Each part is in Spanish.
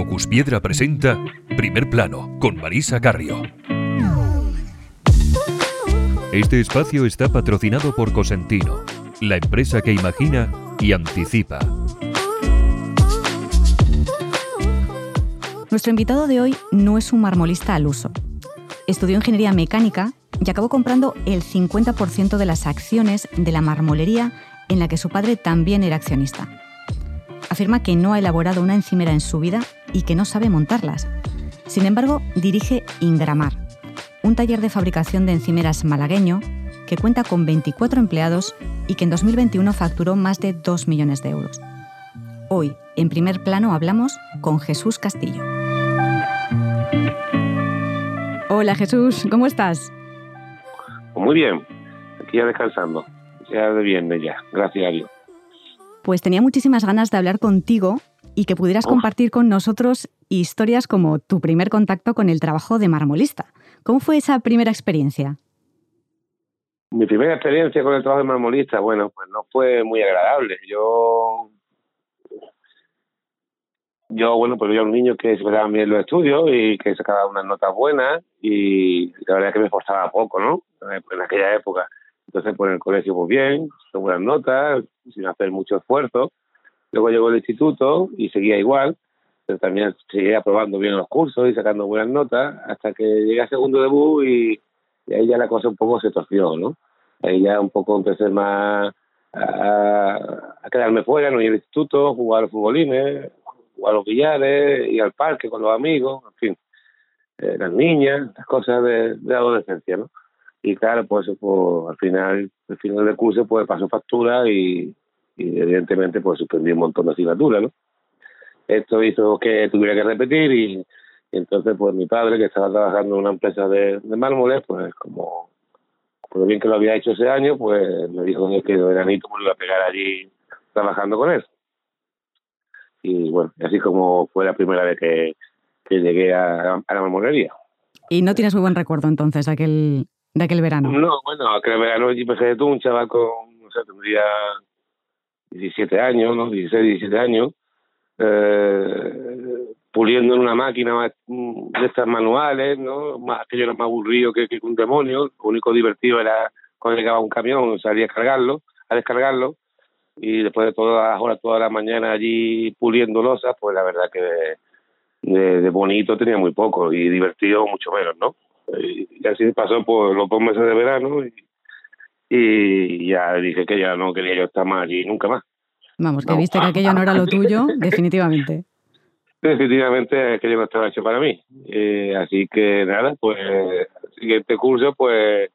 Focus Piedra presenta Primer Plano con Marisa Carrio. Este espacio está patrocinado por Cosentino, la empresa que imagina y anticipa. Nuestro invitado de hoy no es un marmolista al uso. Estudió ingeniería mecánica y acabó comprando el 50% de las acciones de la marmolería en la que su padre también era accionista. Afirma que no ha elaborado una encimera en su vida y que no sabe montarlas. Sin embargo, dirige Ingramar, un taller de fabricación de encimeras malagueño que cuenta con 24 empleados y que en 2021 facturó más de 2 millones de euros. Hoy, en primer plano, hablamos con Jesús Castillo. Hola Jesús, ¿cómo estás? Muy bien, aquí ya descansando, ya de viernes ya, gracias a Dios. Pues tenía muchísimas ganas de hablar contigo y que pudieras compartir con nosotros historias como tu primer contacto con el trabajo de marmolista. ¿Cómo fue esa primera experiencia? Mi primera experiencia con el trabajo de marmolista, bueno, pues no fue muy agradable. Yo, yo bueno, pues yo era un niño que se me daban bien los estudios y que sacaba unas notas buenas y la verdad es que me esforzaba poco, ¿no? En aquella época. Entonces, por pues, el colegio, pues bien, con buenas notas, sin hacer mucho esfuerzo. Luego llegó el instituto y seguía igual, pero también seguía aprobando bien los cursos y sacando buenas notas, hasta que llegué a segundo debut y, ahí ya la cosa un poco se torció, ¿no? Ahí ya un poco empecé más a, quedarme fuera, no ir al instituto, jugar a los futbolines, jugar a los billares, ir al parque con los amigos, en fin, eh, las niñas, las cosas de, de adolescencia, ¿no? Y claro, pues, pues, al final, el final del curso pues pasó factura y, evidentemente pues suspendí un montón de asignaturas. Esto hizo que tuviera que repetir y, entonces pues mi padre que estaba trabajando en una empresa de, de mármoles, pues como por bien que lo había hecho ese año, pues me dijo que de veranito me iba a pegar allí trabajando con él. Y bueno, así como fue la primera vez que, que llegué a, a la marmolería. Y no tienes muy buen recuerdo entonces aquel, de aquel verano? No, bueno, aquel verano yo empecé tú, un chaval con, no sé, tendría 17 años, ¿no? 16, 17 años, eh, puliendo en una máquina de estas manuales, ¿no? Aquello era más aburrido que, que un demonio, lo único divertido era cuando llegaba un camión, salía a cargarlo, a descargarlo, y después de todas las horas, toda la mañana allí puliendo losas, pues la verdad que de bonito tenía muy poco y divertido mucho menos, ¿no? Y así pasó por los dos meses de verano y, y ya dije que ya no quería yo estar más allí nunca más. Vamos, que viste que aquello no era lo tuyo, definitivamente. Definitivamente aquello no estaba hecho para mí. Eh, así que nada, pues el siguiente curso pues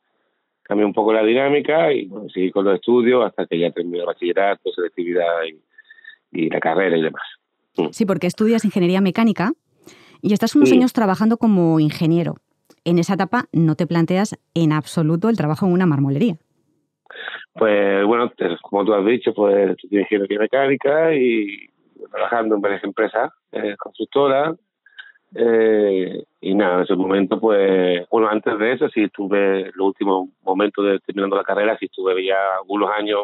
cambié un poco la dinámica y seguí con los estudios hasta que ya terminé el bachillerato, selectividad y, y la carrera y demás. Sí, porque estudias ingeniería mecánica y estás unos años trabajando como ingeniero en esa etapa no te planteas en absoluto el trabajo en una marmolería. Pues bueno, como tú has dicho, pues estudié ingeniería mecánica y trabajando en varias empresas eh, constructoras. Eh, y nada, en ese momento, pues, bueno, antes de eso, sí estuve, los últimos momentos de terminando la carrera, sí estuve ya algunos años,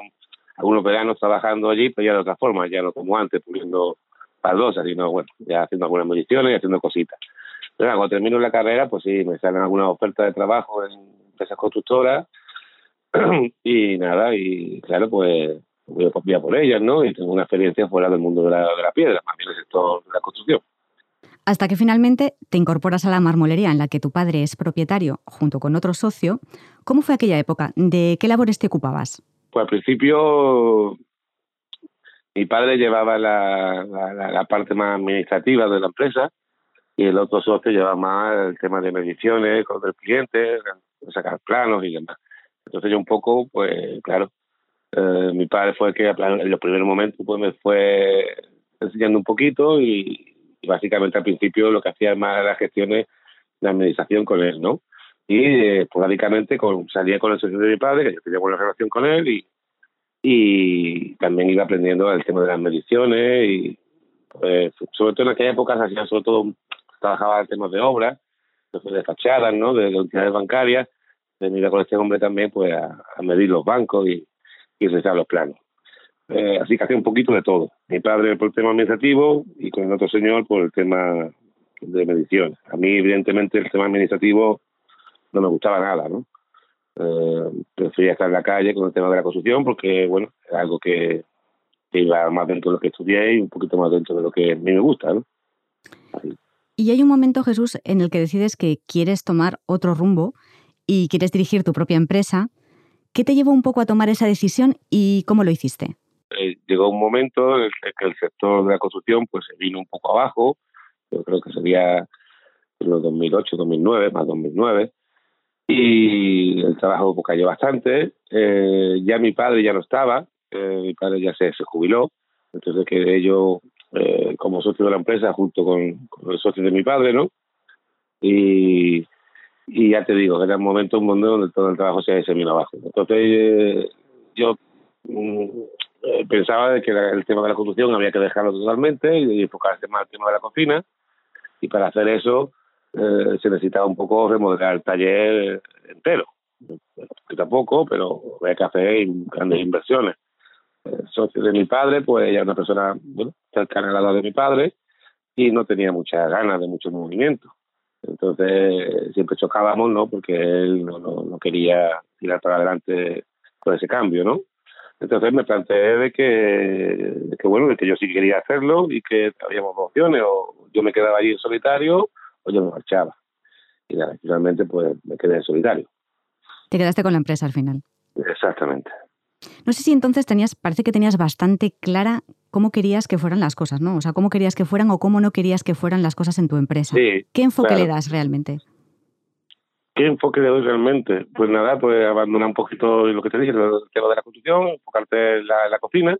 algunos veranos trabajando allí, pero ya de otra forma, ya no como antes, puliendo baldosas, sino, bueno, ya haciendo algunas mediciones y haciendo cositas cuando termino la carrera, pues sí, me salen algunas ofertas de trabajo en empresas constructoras y nada, y claro, pues voy a, por ellas, ¿no? Y tengo una experiencia fuera del mundo de la, de la piedra, más bien el sector de la construcción. Hasta que finalmente te incorporas a la marmolería en la que tu padre es propietario junto con otro socio. ¿Cómo fue aquella época? ¿De qué labores te ocupabas? Pues al principio mi padre llevaba la, la parte más administrativa de la empresa y el otro socio lleva más el tema de mediciones con el cliente, sacar planos y demás. Entonces yo un poco, pues claro, eh, mi padre fue el que en los primeros momentos pues me fue enseñando un poquito y, básicamente al principio lo que hacía más las gestiones de administración con él, ¿no? Y eh, esporádicamente salía con el socio de mi padre, que yo tenía buena relación con él y, y también iba aprendiendo el tema de las mediciones y pues, sobre todo en aquella época se sobre todo trabajaba en temas de obras, de fachadas, ¿no? De, de unidades bancarias, mirar con este hombre también pues a, medir los bancos y, y realizar los planos. eh, así que hacía un poquito de todo. Mi padre por el tema administrativo y con el otro señor por el tema de medición. A mí, evidentemente, el tema administrativo no me gustaba nada, ¿no? Eh, prefería estar en la calle con el tema de la construcción porque, bueno, era algo que, iba más dentro de lo que estudié y un poquito más dentro de lo que a mí me gusta, ¿no? Y hay un momento, Jesús, en el que decides que quieres tomar otro rumbo y quieres dirigir tu propia empresa. ¿Qué te llevó un poco a tomar esa decisión y cómo lo hiciste? Eh, llegó un momento en el que el sector de la construcción pues se vino un poco abajo, yo creo que sería los 2008, 2009, más 2009, y el trabajo cayó bastante. Eh, ya mi padre ya no estaba, eh, mi padre ya se, jubiló, entonces que yo eh, como socio de la empresa junto con, el socio de mi padre, ¿no? Y, ya te digo, era un momento, un donde todo el trabajo se, se vino abajo. Entonces eh, yo mm, eh, pensaba que el tema de la construcción había que dejarlo totalmente y enfocarse más el tema de la cocina y para hacer eso eh, se necesitaba un poco remodelar el taller entero. Que tampoco, pero había que hacer grandes inversiones. El socio de mi padre, pues ella es una persona bueno, cercana a la edad de mi padre y no tenía muchas ganas de mucho movimiento. Entonces siempre chocábamos, ¿no? Porque él no, no, no quería tirar para adelante con ese cambio, ¿no? Entonces me planteé de que, de que, bueno, de que yo sí quería hacerlo y que habíamos dos opciones, o yo me quedaba allí en solitario o yo me marchaba. Y nada, finalmente pues me quedé en solitario. Te quedaste con la empresa al final. Exactamente. No sé si entonces tenías, parece que tenías bastante clara cómo querías que fueran las cosas, ¿no? O sea, cómo querías que fueran o cómo no querías que fueran las cosas en tu empresa. Sí, ¿Qué enfoque claro. le das realmente? ¿Qué enfoque le doy realmente? Pues nada, pues abandonar un poquito lo que te dije, el tema de la construcción, enfocarte en la, en la cocina,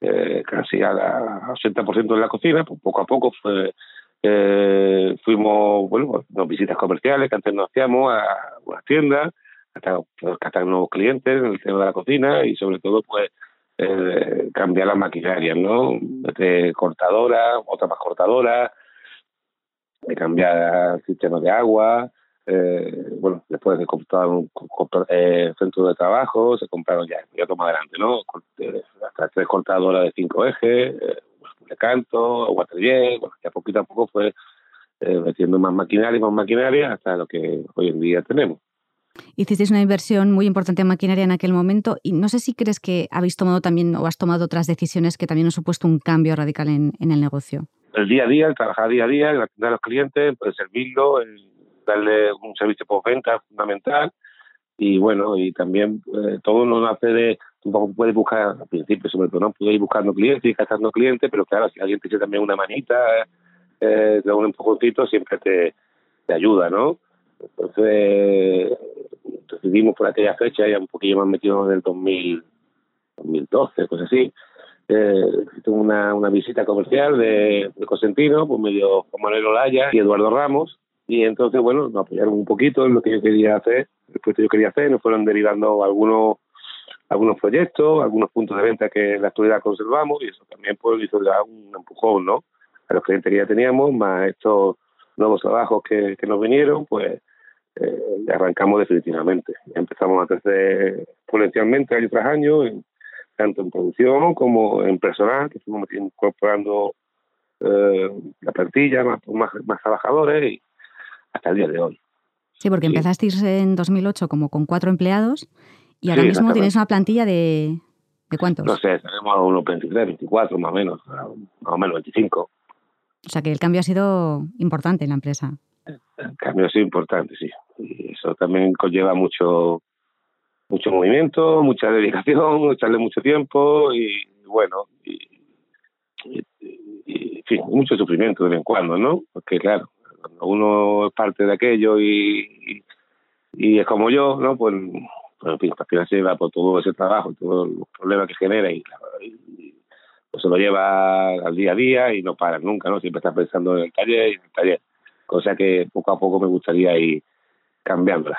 eh, casi al 80% en la cocina, pues poco a poco fue, eh, fuimos, bueno, pues, visitas comerciales que antes no hacíamos a unas tiendas, captar nuevos clientes en el tema de la cocina y sobre todo, pues, eh, cambiar las maquinarias, ¿no? De cortadora, otra más cortadora, cambiar sistemas de agua, eh, bueno, después de comprar un eh, centro de trabajo, se compraron ya, ya toma adelante, ¿no? Hasta tres cortadoras de cinco ejes, eh, de canto, waterjet, bueno, ya poquito a poco fue eh, metiendo más maquinaria y más maquinaria hasta lo que hoy en día tenemos. Hicisteis una inversión muy importante en maquinaria en aquel momento y no sé si crees que habéis tomado también o has tomado otras decisiones que también han supuesto un cambio radical en, el negocio. El día a día, el trabajar día a día, el atender a los clientes, pues servirlo, el darle un servicio postventa fundamental y bueno, y también eh, todo no nace de, tú puedes buscar, al principio sobre todo, no puedes ir buscando clientes y gastando clientes, pero claro, si alguien te echa también una manita, eh, de un empujoncito, siempre te ayuda, ¿no? Entonces decidimos por aquella fecha, ya un poquillo más metido en el 2000, 2012, pues así, eh, una, una visita comercial de, Cosentino, pues medio Juan Manuel Olaya y Eduardo Ramos, y entonces, bueno, nos apoyaron un poquito en lo que yo quería hacer, después que yo quería hacer, nos fueron derivando algunos algunos proyectos, algunos puntos de venta que en la actualidad conservamos y eso también pues hizo un empujón, ¿no? A los clientes que ya teníamos, más estos nuevos trabajos que, que nos vinieron, pues eh, arrancamos definitivamente. Empezamos a crecer exponencialmente año tras año, en, tanto en producción como en personal, que fuimos incorporando eh, la plantilla, más, más, más trabajadores y hasta el día de hoy. Sí, porque sí. empezasteis en 2008 como con cuatro empleados y ahora Sí, mismo tenéis una plantilla de, ¿de cuántos? No sé, tenemos a unos 23, 24 más o menos, más o menos 25. O sea que el cambio ha sido importante en la empresa. Cambio ha sido importante, sí. Y eso también conlleva mucho mucho movimiento, mucha dedicación, echarle mucho tiempo y bueno, y, en fin, mucho sufrimiento de vez en cuando, ¿no? Porque claro, cuando uno es parte de aquello y, y, es como yo, ¿no? Pues, pues en fin, al final se lleva por todo ese trabajo, todos los problemas que genera y, y pues se lo lleva al día a día y no para nunca, ¿no? Siempre está pensando en el taller y en el taller. Cosa que poco a poco me gustaría ir cambiándola.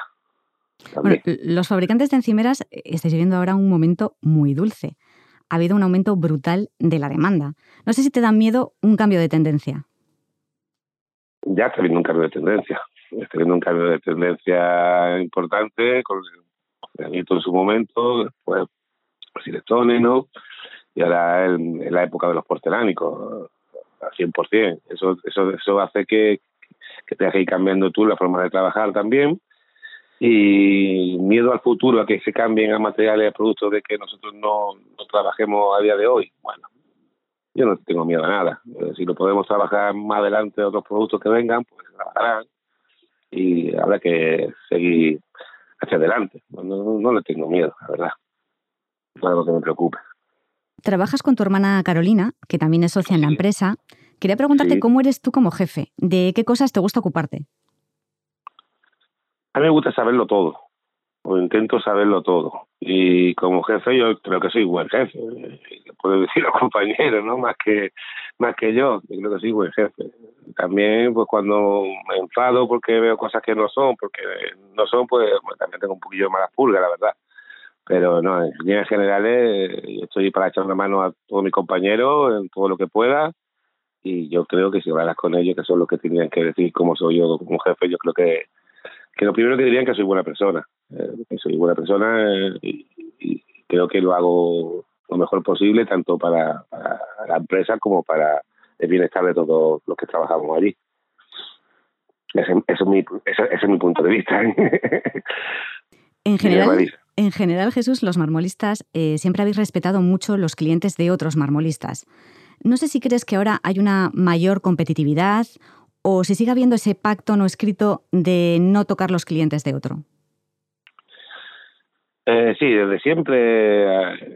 Bueno, los fabricantes de encimeras estáis viviendo ahora un momento muy dulce. Ha habido un aumento brutal de la demanda. No sé si te da miedo un cambio de tendencia. Ya está viendo un cambio de tendencia. Está viendo un cambio de tendencia importante con el granito en su momento, después Silestone, ¿no? y ahora en, la época de los porcelánicos, al 100%. Eso, eso, eso hace que, que tengas que ir cambiando tú la forma de trabajar también y miedo al futuro, a que se cambien a materiales, a productos de que nosotros no, no trabajemos a día de hoy. Bueno, yo no tengo miedo a nada. Eh, si lo podemos trabajar más adelante otros productos que vengan, pues se trabajarán y habrá que seguir hacia adelante. No, no, le tengo miedo, la verdad. No es algo que me preocupe. Trabajas con tu hermana Carolina, que también es socia en la empresa. Quería preguntarte cómo eres tú como jefe, de qué cosas te gusta ocuparte. A mí me gusta saberlo todo, o intento saberlo todo. Y como jefe yo creo que soy buen jefe, puedo decir los compañeros, ¿no? Más que, más que yo, yo creo que soy buen jefe. También, pues cuando me enfado porque veo cosas que no son, porque no son, pues también tengo un poquillo de malas pulgas, la verdad. Pero no, en líneas generales, yo estoy para echar una mano a todos mis compañeros en todo lo que pueda y yo creo que si hablas con ellos, que son los que tenían que decir cómo soy yo como jefe, yo creo que que lo primero que dirían que soy buena persona, eh, que soy buena persona eh, y, creo que lo hago lo mejor posible tanto para, la empresa como para el bienestar de todos los que trabajamos allí. Ese, es, mi, ese, es mi punto de vista. en general, en general, Jesús, los marmolistas eh, siempre habéis respetado mucho los clientes de otros marmolistas. No sé si crees que ahora hay una mayor competitividad o si sigue habiendo ese pacto no escrito de no tocar los clientes de otro. Eh, sí, desde siempre eh,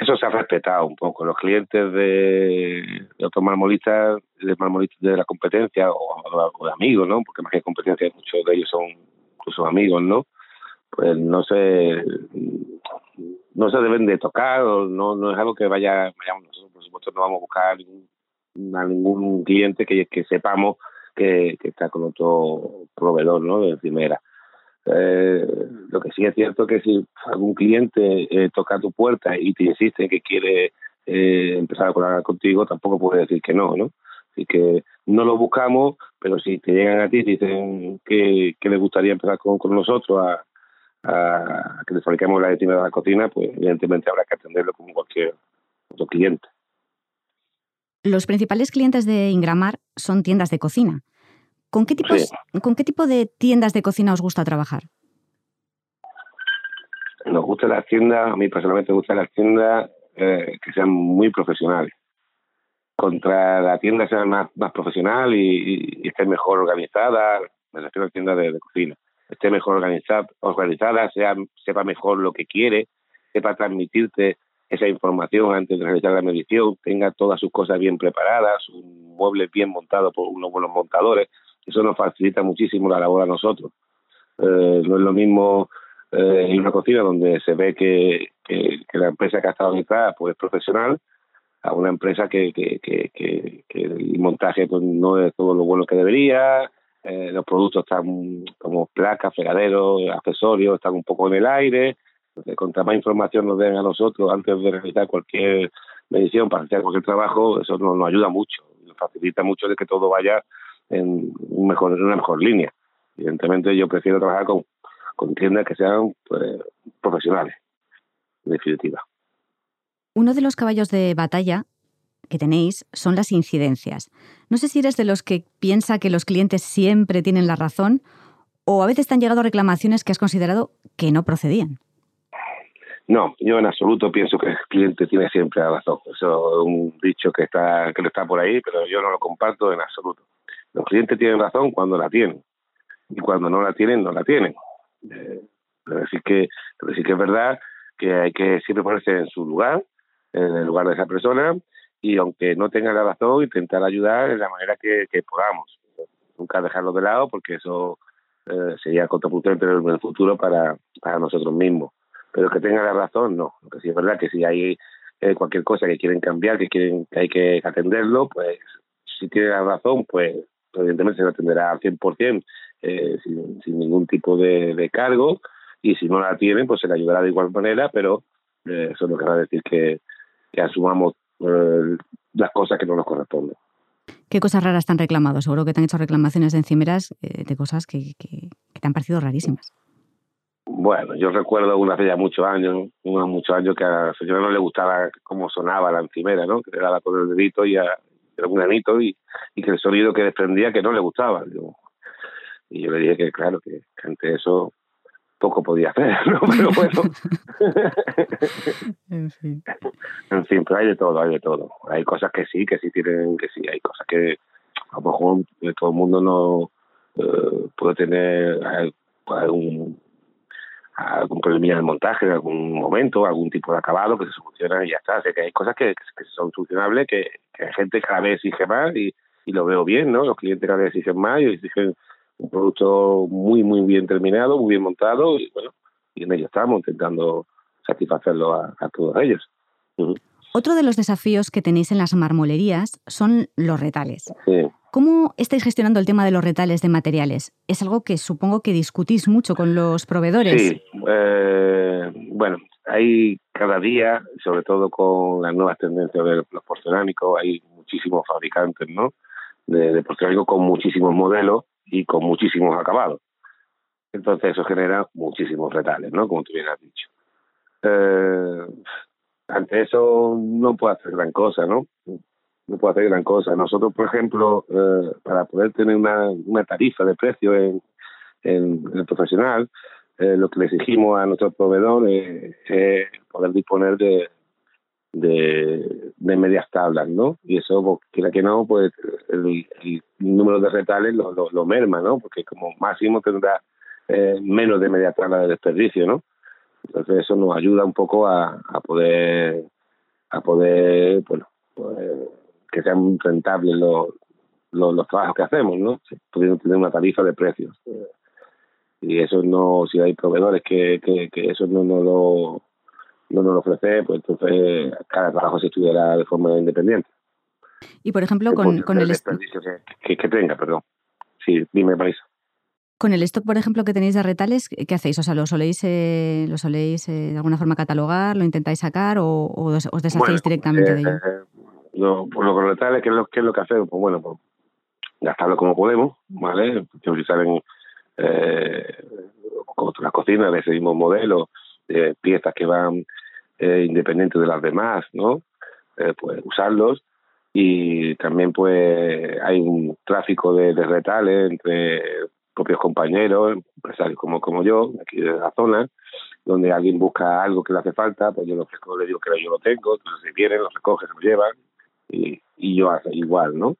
eso se ha respetado un poco. Los clientes de, otros marmolistas, de marmolistas de la competencia o, de amigos, ¿no? Porque más que competencia, muchos de ellos son incluso amigos, ¿no? Pues no se no se deben de tocar o no, no es algo que vaya, vayamos nosotros, por supuesto, no vamos a buscar ningún a ningún cliente que, sepamos que, está con otro proveedor ¿no? de primera. Eh, lo que sí es cierto que si algún cliente eh, toca tu puerta y te insiste que quiere eh, empezar a colaborar contigo, tampoco puedes decir que no, ¿no? Así que no lo buscamos, pero si te llegan a ti y dicen que, que les gustaría empezar con, con nosotros a, a, que les fabriquemos la encima de la cocina, pues evidentemente habrá que atenderlo como cualquier otro cliente. Los principales clientes de Ingramar son tiendas de cocina. ¿Con qué, tipos, ¿Con qué tipo de tiendas de cocina os gusta trabajar? Nos gusta las tiendas, a mí personalmente me gustan las tiendas eh, que sean muy profesionales. Contra la tienda sea más, más profesional y, esté mejor organizada, me refiero a tiendas de, de, cocina, esté mejor organizada, organizada sea, sepa mejor lo que quiere, sepa transmitirte esa información antes de realizar la medición, tenga todas sus cosas bien preparadas, un mueble bien montado por unos buenos montadores. Eso nos facilita muchísimo la labor a nosotros. Eh, no es lo mismo eh, en una cocina donde se ve que, que, la empresa que ha estado detrás pues, es profesional a una empresa que, que, que, el montaje pues, no es todo lo bueno que debería, eh, los productos están como placas, fregaderos, accesorios, están un poco en el aire, entonces, contra más información nos den a nosotros antes de realizar cualquier medición para hacer cualquier trabajo, eso nos, ayuda mucho, nos facilita mucho de que todo vaya en, un mejor, en una mejor línea. Evidentemente yo prefiero trabajar con, con tiendas que sean pues, profesionales, en definitiva. Uno de los caballos de batalla que tenéis son las incidencias. No sé si eres de los que piensa que los clientes siempre tienen la razón o a veces te han llegado reclamaciones que has considerado que no procedían. No, yo en absoluto pienso que el cliente tiene siempre la razón. Eso es un dicho que está que está por ahí, pero yo no lo comparto en absoluto. Los clientes tienen razón cuando la tienen y cuando no la tienen, no la tienen. Eh, pero decir que, decir que es verdad que hay que siempre ponerse en su lugar, en el lugar de esa persona, y aunque no tenga la razón, intentar ayudar en la manera que, podamos. Nunca dejarlo de lado porque eso eh, sería contraproducente en el futuro para, para nosotros mismos pero que tenga la razón, no. Lo que sí es verdad que si hay eh, cualquier cosa que quieren cambiar, que quieren que hay que atenderlo, pues si tiene la razón, pues evidentemente se atenderá al 100% eh, sin, ningún tipo de, cargo y si no la tienen, pues se le ayudará de igual manera, pero eh, eso no quiere decir que, asumamos eh, las cosas que no nos corresponden. ¿Qué cosas raras te han reclamado? Seguro que te han hecho reclamaciones de encimeras de cosas que, que te han parecido rarísimas Bueno, yo recuerdo una hace ya muchos años, unos muchos años que a la señora no le gustaba cómo sonaba la encimera, ¿no? Que le daba con el dedito y a, era un granito y, y, que el sonido que desprendía que no le gustaba. y yo le dije que claro, que, que ante eso poco podía hacer, ¿no? Pero bueno. en fin. En fin, pero hay de todo, hay de todo. Hay cosas que sí, que sí tienen, que sí, hay cosas que a lo mejor todo el mundo no eh, puede tener algún algún problema el montaje en algún momento, algún tipo de acabado que se soluciona y ya está. O sea, que hay cosas que, que son solucionables, que, que la gente cada vez exige más y, y lo veo bien, ¿no? Los clientes cada vez exigen más y exigen un producto muy, muy bien terminado, muy bien montado y bueno, y en ello estamos intentando satisfacerlo a, todos ellos. Otro de los desafíos que tenéis en las marmolerías son los retales. ¿Cómo estáis gestionando el tema de los retales de materiales? Es algo que supongo que discutís mucho con los proveedores. Sí, eh, bueno, hay cada día, sobre todo con las nuevas tendencias de los porcelánicos, hay muchísimos fabricantes, ¿no? De, de porcelánico con muchísimos modelos y con muchísimos acabados. Entonces eso genera muchísimos retales, ¿no? Como tú bien has dicho. Eh, ante eso no puedo hacer gran cosa, ¿no? No puedo hacer gran cosa. Nosotros, por ejemplo, eh, para poder tener una, una tarifa de precio en, en, el profesional, eh, lo que le exigimos a nuestros proveedores es poder disponer de, de, de medias tablas, ¿no? Y eso, pues, quiera que no, pues el, número de retales lo, lo, merma, ¿no? Porque como máximo tendrá eh, menos de media tabla de desperdicio, ¿no? Entonces eso nos ayuda un poco a, a poder a poder, bueno, pues, que sean rentables los, los, los, trabajos que hacemos, ¿no? Pudiendo tener una tarifa de precios. Y eso no, si hay proveedores que, que, que eso no, no lo no nos lo ofrece, pues entonces cada trabajo se estudiará de forma independiente. Y por ejemplo, con, con el, stock que, que, tenga, perdón. Sí, dime, Marisa. Con el stock, por ejemplo, que tenéis de retales, ¿qué hacéis? O sea, ¿lo soléis, eh, lo soléis eh, de alguna forma catalogar, lo intentáis sacar o, os, deshacéis directamente de ello? Eh, lo, por los retales, ¿qué es lo, qué es lo que hacemos? Pues bueno, pues gastarlo como podemos, ¿vale? Utilizar en eh, las cocinas de ese mismo modelo, eh, piezas que van eh, independientes de las demás, ¿no? Eh, pues usarlos y también pues hay un tráfico de, de retales entre propios compañeros, empresarios como, como yo, aquí de la zona, donde alguien busca algo que le hace falta, pues yo lo ofrezco, le digo que yo lo tengo, entonces si vienen, lo recogen, lo llevan y, y yo hago igual, ¿no?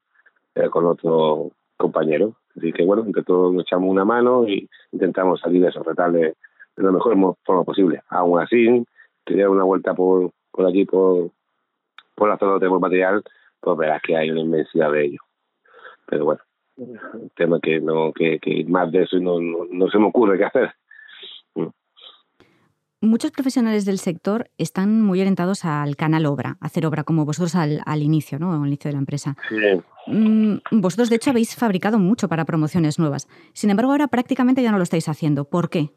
Eh, con otro compañero. Así que bueno, entre todos nos echamos una mano y intentamos salir de esos retales de la mejor forma posible. Aún así, te dar una vuelta por, por allí, por, por la zona donde tenemos material, pues verás que hay una inmensidad de ellos. Pero bueno, un tema que no que, que más de eso no, no, se me ocurre qué hacer. Mm. Muchos profesionales del sector están muy orientados al canal obra, a hacer obra, como vosotros al, al inicio, ¿no? Al inicio de la empresa. Sí. Mm, vosotros, de hecho, habéis fabricado mucho para promociones nuevas. Sin embargo, ahora prácticamente ya no lo estáis haciendo. ¿Por qué?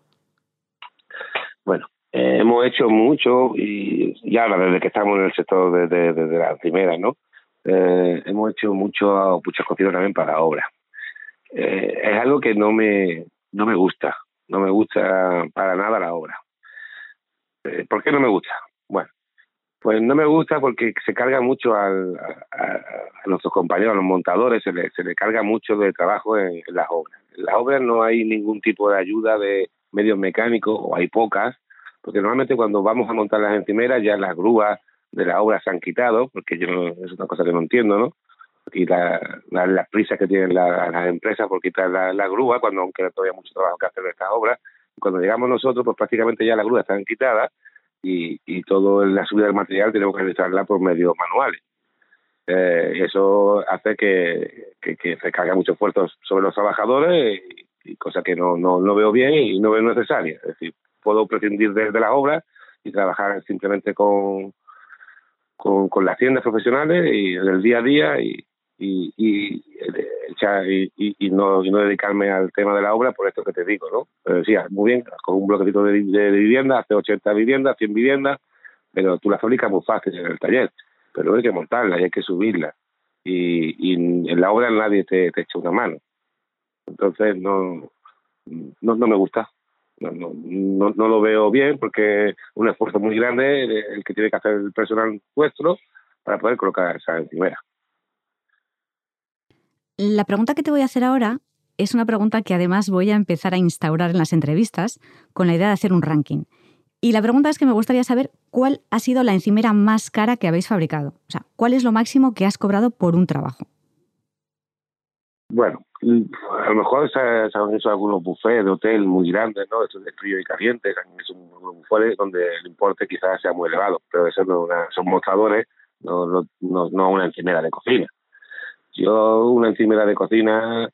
Bueno, eh, hemos hecho mucho y ya ahora desde que estamos en el sector de, de, la primera, ¿no? Eh, hemos hecho mucho, muchas cocinas también para obra. Eh, es algo que no me, no me gusta, no me gusta para nada la obra. Eh, ¿Por qué no me gusta? Bueno, pues no me gusta porque se carga mucho al, a, nuestros compañeros, a los montadores, se le, se le carga mucho de trabajo en las obras. En las obras no hay ningún tipo de ayuda de medios mecánicos, o hay pocas, porque normalmente cuando vamos a montar las encimeras ya las grúas de la obra se han quitado, porque yo es una cosa que no entiendo, ¿no? Y la, la, las prisas que tienen la, las empresas por quitar la, grúa, cuando aunque todavía mucho trabajo que hacer de estas obras, cuando llegamos nosotros, pues prácticamente ya las grúas están quitadas y, y todo la subida del material tenemos que realizarla por medios manuales. Eh, eso hace que, que, que se cargue mucho esfuerzo sobre los trabajadores y, y cosa que no, no, no veo bien y no veo necesaria. Es decir, puedo prescindir de, de las obras y trabajar simplemente con, con, las tiendas profesionales y el día a día y, y, y, y, no, dedicarme al tema de la obra por esto que te digo, ¿no? Pero decía, muy bien, con un bloquecito de, de, de vivienda, hace 80 viviendas, 100 viviendas, pero tú la fabricas muy fácil en el taller, pero hay que montarla y hay que subirla. Y en la obra nadie te, te echa una mano. Entonces no, no, no me gusta. No, no, no, lo veo bien porque es un esfuerzo muy grande el que tiene que hacer el personal vuestro para poder colocar esa encimera. La pregunta que te voy a hacer ahora es una pregunta que además voy a empezar a instaurar en las entrevistas con la idea de hacer un ranking. Y la pregunta es que me gustaría saber cuál ha sido la encimera más cara que habéis fabricado. O sea, ¿cuál es lo máximo que has cobrado por un trabajo? Bueno, a lo mejor se, han hecho algunos buffets de hotel muy grandes, ¿no? Estos de frío y caliente, son buffets donde el importe quizás sea muy elevado, pero eso son mostradores, no, no, no, una encimera de cocina. Yo una encimera de cocina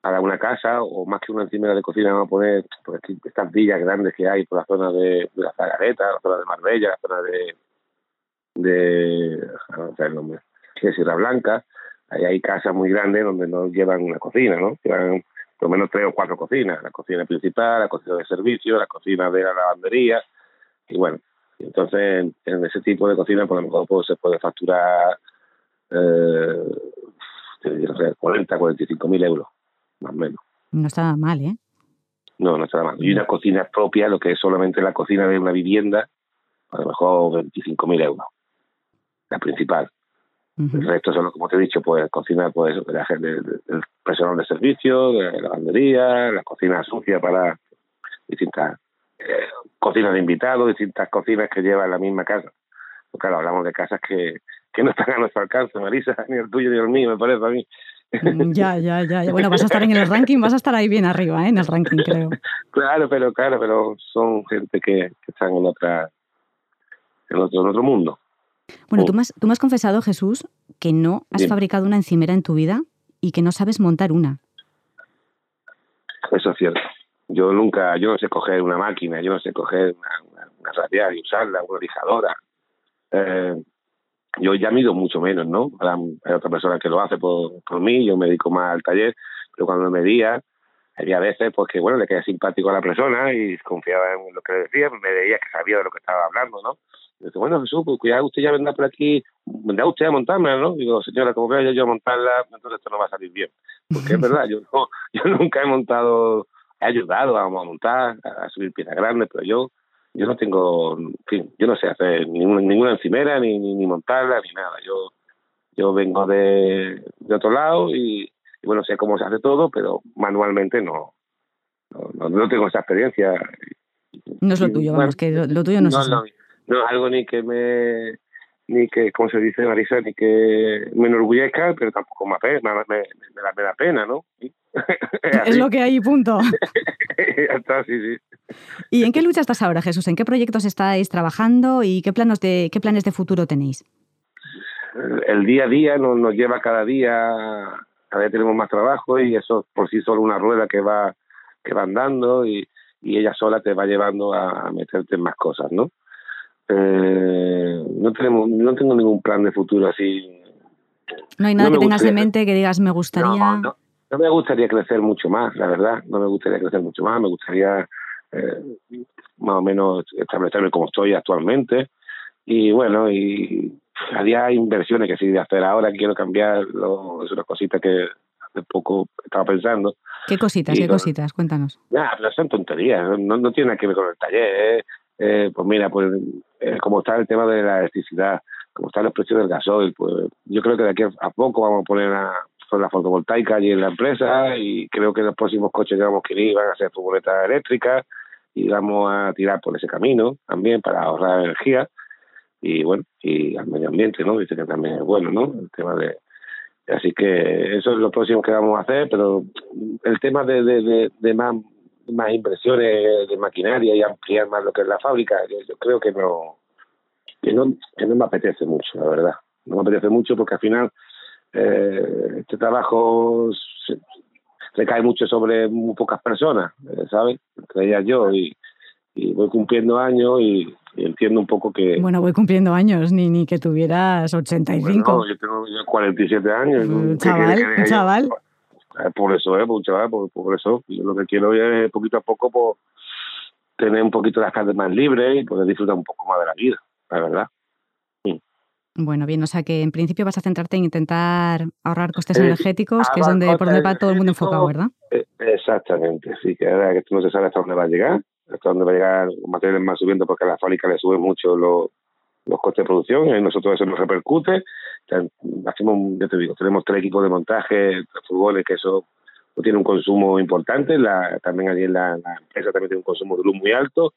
para una casa o más que una encimera de cocina vamos a poner pues, estas villas grandes que hay por la zona de, la Zagareta, la zona de Marbella, la zona de de no sé el nombre, de Sierra Blanca, ahí hay casas muy grandes donde no llevan una cocina, ¿no? Llevan por lo menos tres o cuatro cocinas, la cocina principal, la cocina de servicio, la cocina de la lavandería, y bueno, entonces en, ese tipo de cocina por lo mejor pues, se puede facturar eh, 40, 45 mil euros más o menos. No está mal, ¿eh? No, no está mal. Y una cocina propia, lo que es solamente la cocina de una vivienda, a lo mejor 25.000 euros. La principal. El resto son, como te he dicho, pues cocina pues, del, personal de servicio, de la lavandería, la cocina sucia para distintas eh, cocinas de invitados, distintas cocinas que lleva la misma casa. Pues claro, hablamos de casas que, que no están a nuestro alcance, Marisa, ni el tuyo ni el mío, me parece a mí. Mm, ya, ya, ya. Bueno, vas a estar en el ranking, vas a estar ahí bien arriba, ¿eh? en el ranking, creo. Claro, pero claro, pero son gente que, están en otra, en otro, en otro mundo. Bueno, tú me, has, tú me has confesado, Jesús, que no has fabricado una encimera en tu vida y que no sabes montar una. Eso es cierto. Yo nunca, yo no sé coger una máquina, yo no sé coger una, una, radial y usarla, una lijadora. Eh, yo ya mido mucho menos, ¿no? Hay otra persona que lo hace por, por mí, yo me dedico más al taller, pero cuando me medía, había veces pues que, bueno, le quedé simpático a la persona y confiaba en lo que le decía, pues me veía que sabía de lo que estaba hablando, ¿no? Y dice, bueno, Jesús, pues cuidado, usted ya vendrá por aquí, vendrá usted a montarme, ¿no? Digo, señora, como vea yo a montarla, entonces esto no va a salir bien. Porque es verdad, yo, no, yo nunca he montado, he ayudado a, a montar, a subir piezas grandes, pero yo yo no tengo, en fin, yo no sé hacer ninguna, ninguna encimera, ni, ni, montarla, ni nada. Yo yo vengo de, de otro lado y, bueno, sé cómo se hace todo, pero manualmente no, no, no, tengo esa experiencia. No es lo tuyo, vamos, que lo, tuyo no, es no, no, es algo ni que me ni que, como se dice Marisa, ni que me enorgullezca, pero tampoco me, me, me, me da pena, ¿no? es lo que hay, punto. ya está, sí, sí. ¿Y en qué lucha estás ahora, Jesús? ¿En qué proyectos estáis trabajando y qué planes de, qué planes de futuro tenéis? El día a día nos, nos lleva cada día, cada día tenemos más trabajo y eso por sí solo una rueda que va, que va andando y, y ella sola te va llevando a meterte en más cosas, ¿no? Eh, no tenemos, no tengo ningún plan de futuro así. No hay nada que tengas en mente que digas me gustaría. No, me gustaría crecer mucho más, la verdad. No me gustaría crecer mucho más. Me gustaría eh, más o menos establecerme como estoy actualmente. Y bueno, y había inversiones que sí de hacer ahora. Quiero cambiar. Lo, es una cosita que hace poco estaba pensando. ¿Qué cositas? ¿Qué cositas? Cuéntanos. Ya, no son tonterías. No, no tiene nada que ver con el taller. ¿eh? Eh, pues mira, pues eh, como está el tema de la electricidad, como están los precios del gasoil, pues yo creo que de aquí a poco vamos a poner a, la fotovoltaica allí en la empresa y creo que los próximos coches que vamos a ir van a ser furgonetas eléctricas y vamos a tirar por ese camino también para ahorrar energía y bueno, y al medio ambiente, ¿no? Dice que también es bueno, ¿no? El tema de... Así que eso es lo próximo que vamos a hacer, pero el tema de, de, de más más inversiones de maquinaria y ampliar más lo que es la fábrica, yo, creo que no, que no, que no me apetece mucho, la verdad. No me apetece mucho porque al final eh, este trabajo se, recae mucho sobre muy pocas personas, eh, ¿sabes? Entre yo y, voy cumpliendo años y, entiendo un poco que... Bueno, voy cumpliendo años, ni, ni que tuvieras 85. Bueno, yo tengo 47 años. Un chaval, un chaval. Por eso, ¿eh? Por, por, eso. Yo lo que quiero es poquito a poco pues, tener un poquito las tardes más libres y poder disfrutar un poco más de la vida, la verdad. Bueno, bien, o sea que en principio vas a centrarte en intentar ahorrar costes eh, energéticos, que es donde por donde va todo el mundo enfocado, ¿verdad? Eh, Exactamente, sí, que ahora que esto no se sabe hasta dónde va a llegar, hasta dónde va a llegar los materiales más subiendo porque a la fábrica le suben mucho los, los costes de producción y a nosotros eso nos repercute. Hacemos, ya te digo, tenemos tres equipos de montaje, furgones, que eso tiene un consumo importante, la, también allí en la, empresa también tiene un consumo de luz muy alto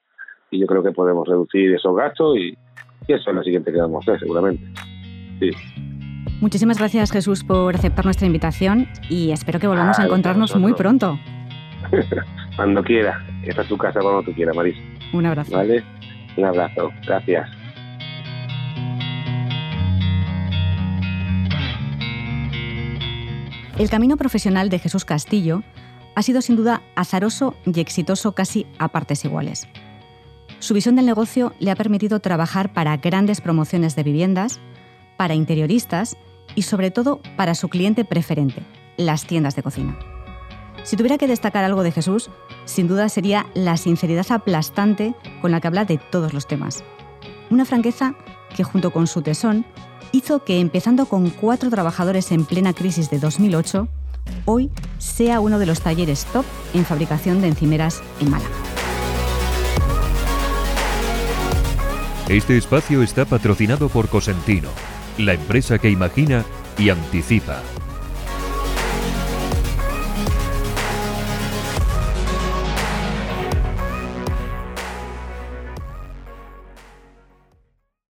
y yo creo que podemos reducir esos gastos y, eso es lo siguiente que vamos a hacer seguramente. Sí. Muchísimas gracias Jesús por aceptar nuestra invitación y espero que volvamos a encontrarnos muy pronto. cuando quiera, esta es tu casa cuando tú quieras, Marisa. Un abrazo. Vale, un abrazo, gracias. El camino profesional de Jesús Castillo ha sido sin duda azaroso y exitoso casi a partes iguales. Su visión del negocio le ha permitido trabajar para grandes promociones de viviendas, para interioristas y sobre todo para su cliente preferente, las tiendas de cocina. Si tuviera que destacar algo de Jesús, sin duda sería la sinceridad aplastante con la que habla de todos los temas. Una franqueza que junto con su tesón hizo que, empezando con cuatro trabajadores en plena crisis de 2008, hoy sea uno de los talleres top en fabricación de encimeras en Málaga. Este espacio está patrocinado por Cosentino, la empresa que imagina y anticipa.